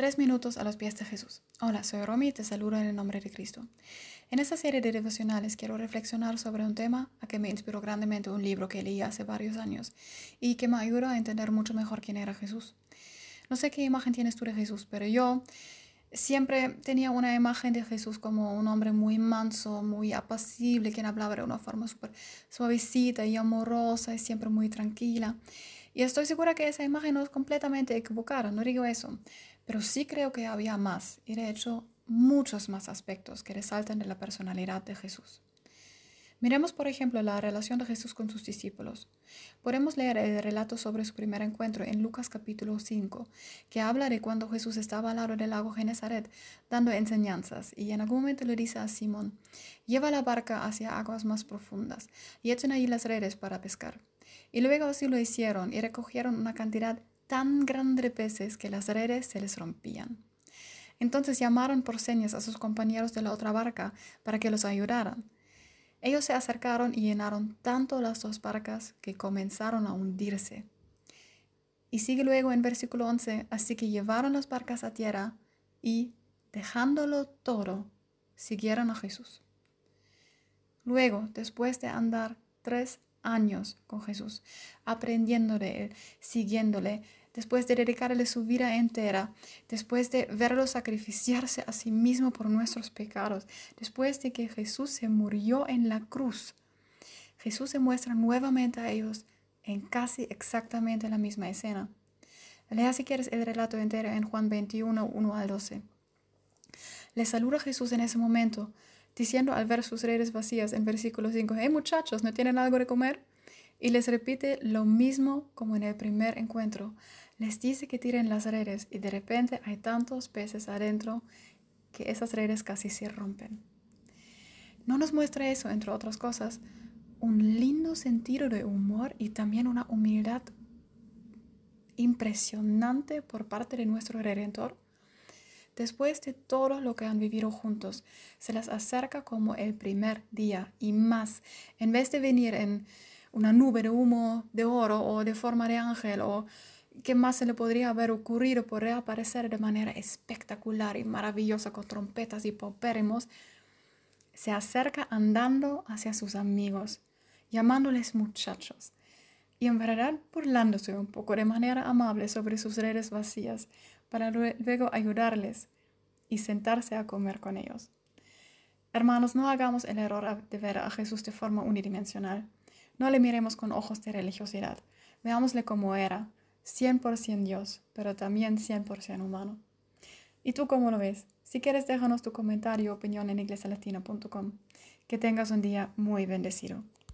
Tres minutos a los pies de Jesús. Hola, soy Romy y te saludo en el nombre de Cristo. En esta serie de devocionales quiero reflexionar sobre un tema a que me inspiró grandemente un libro que leí hace varios años y que me ayudó a entender mucho mejor quién era Jesús. No sé qué imagen tienes tú de Jesús, pero yo siempre tenía una imagen de Jesús como un hombre muy manso, muy apacible, quien hablaba de una forma súper suavecita y amorosa y siempre muy tranquila. Y estoy segura que esa imagen no es completamente equivocada, no digo eso, pero sí creo que había más, y de hecho muchos más aspectos que resaltan de la personalidad de Jesús. Miremos, por ejemplo, la relación de Jesús con sus discípulos. Podemos leer el relato sobre su primer encuentro en Lucas capítulo 5, que habla de cuando Jesús estaba al lado del lago Genezaret dando enseñanzas y en algún momento le dice a Simón, lleva la barca hacia aguas más profundas y echen ahí las redes para pescar. Y luego así lo hicieron y recogieron una cantidad tan grande de peces que las redes se les rompían. Entonces llamaron por señas a sus compañeros de la otra barca para que los ayudaran. Ellos se acercaron y llenaron tanto las dos barcas que comenzaron a hundirse. Y sigue luego en versículo 11, así que llevaron las barcas a tierra y, dejándolo todo, siguieron a Jesús. Luego, después de andar tres años con Jesús, aprendiendo de Él, siguiéndole, después de dedicarle su vida entera, después de verlo sacrificiarse a sí mismo por nuestros pecados, después de que Jesús se murió en la cruz, Jesús se muestra nuevamente a ellos en casi exactamente la misma escena. Lea si quieres el relato entero en Juan 21, 1 al 12. Le saluda Jesús en ese momento, diciendo al ver sus redes vacías en versículo 5, hey muchachos, ¿no tienen algo de comer? Y les repite lo mismo como en el primer encuentro. Les dice que tiren las redes y de repente hay tantos peces adentro que esas redes casi se rompen. No nos muestra eso, entre otras cosas, un lindo sentido de humor y también una humildad impresionante por parte de nuestro Redentor Después de todo lo que han vivido juntos, se les acerca como el primer día y más. En vez de venir en una nube de humo de oro o de forma de ángel o qué más se le podría haber ocurrido por reaparecer de manera espectacular y maravillosa con trompetas y popérrimos, se acerca andando hacia sus amigos, llamándoles muchachos y en verdad burlándose un poco de manera amable sobre sus redes vacías, para luego ayudarles y sentarse a comer con ellos. Hermanos, no hagamos el error de ver a Jesús de forma unidimensional. No le miremos con ojos de religiosidad. Veámosle como era, 100% Dios, pero también 100% humano. ¿Y tú cómo lo ves? Si quieres, déjanos tu comentario o opinión en iglesialatina.com. Que tengas un día muy bendecido.